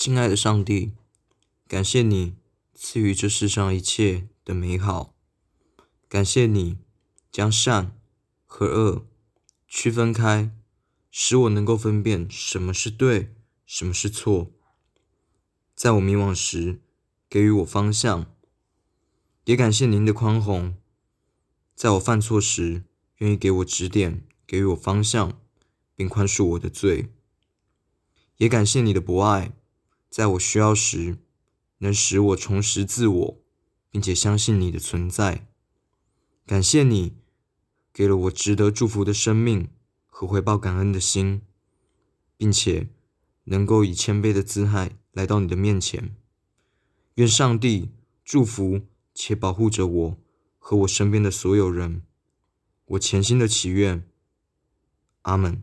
亲爱的上帝，感谢你赐予这世上一切的美好，感谢你将善和恶区分开，使我能够分辨什么是对，什么是错。在我迷惘时，给予我方向；也感谢您的宽宏，在我犯错时，愿意给我指点，给予我方向，并宽恕我的罪。也感谢你的博爱。在我需要时，能使我重拾自我，并且相信你的存在。感谢你给了我值得祝福的生命和回报感恩的心，并且能够以谦卑的姿态来到你的面前。愿上帝祝福且保护着我和我身边的所有人。我潜心的祈愿，阿门。